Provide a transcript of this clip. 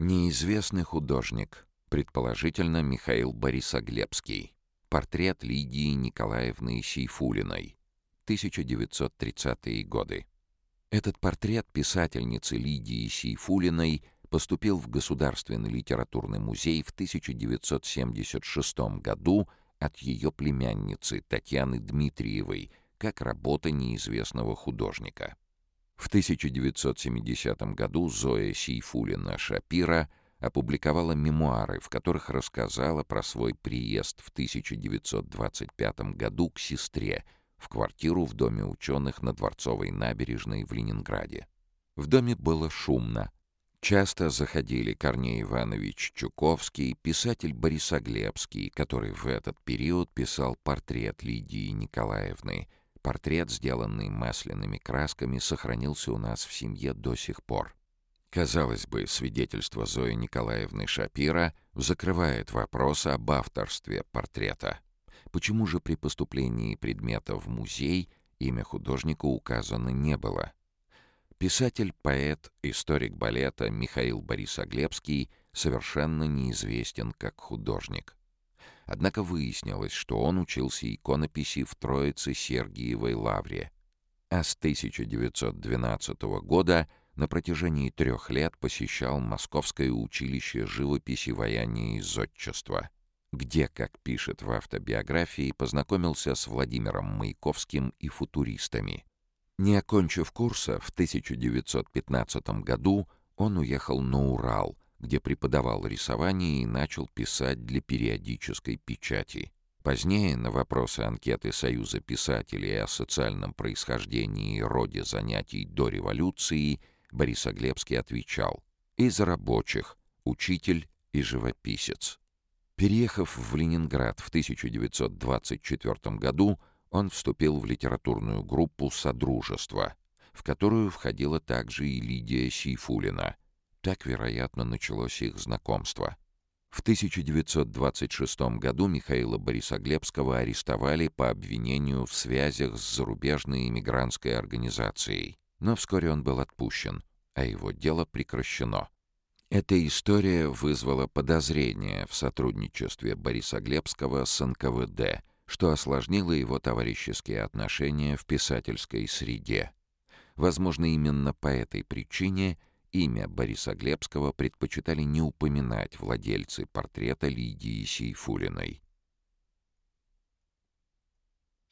Неизвестный художник, предположительно Михаил Борисоглебский. Портрет Лидии Николаевны Сейфулиной. 1930-е годы. Этот портрет писательницы Лидии Сейфулиной поступил в Государственный литературный музей в 1976 году от ее племянницы Татьяны Дмитриевой как работа неизвестного художника. В 1970 году Зоя Сейфулина Шапира опубликовала мемуары, в которых рассказала про свой приезд в 1925 году к сестре в квартиру в Доме ученых на Дворцовой набережной в Ленинграде. В доме было шумно. Часто заходили Корней Иванович Чуковский, писатель Борисоглебский, который в этот период писал портрет Лидии Николаевны — Портрет, сделанный масляными красками, сохранился у нас в семье до сих пор. Казалось бы, свидетельство Зои Николаевны Шапира закрывает вопрос об авторстве портрета. Почему же при поступлении предмета в музей имя художника указано не было? Писатель, поэт, историк балета Михаил Борисоглебский совершенно неизвестен как художник. Однако выяснилось, что он учился иконописи в Троице Сергиевой Лавре, а с 1912 года на протяжении трех лет посещал Московское училище живописи, ваяния и зодчества, где, как пишет в автобиографии, познакомился с Владимиром Маяковским и футуристами. Не окончив курса, в 1915 году он уехал на Урал – где преподавал рисование и начал писать для периодической печати. Позднее на вопросы анкеты Союза писателей о социальном происхождении и роде занятий до революции Борисоглебский отвечал «Из рабочих, учитель и живописец». Переехав в Ленинград в 1924 году, он вступил в литературную группу «Содружество», в которую входила также и Лидия Сейфулина – так, вероятно, началось их знакомство. В 1926 году Михаила Борисоглебского арестовали по обвинению в связях с зарубежной иммигрантской организацией, но вскоре он был отпущен, а его дело прекращено. Эта история вызвала подозрения в сотрудничестве Борисоглебского с НКВД, что осложнило его товарищеские отношения в писательской среде. Возможно, именно по этой причине – Имя Бориса Глебского предпочитали не упоминать владельцы портрета Лидии Сейфулиной.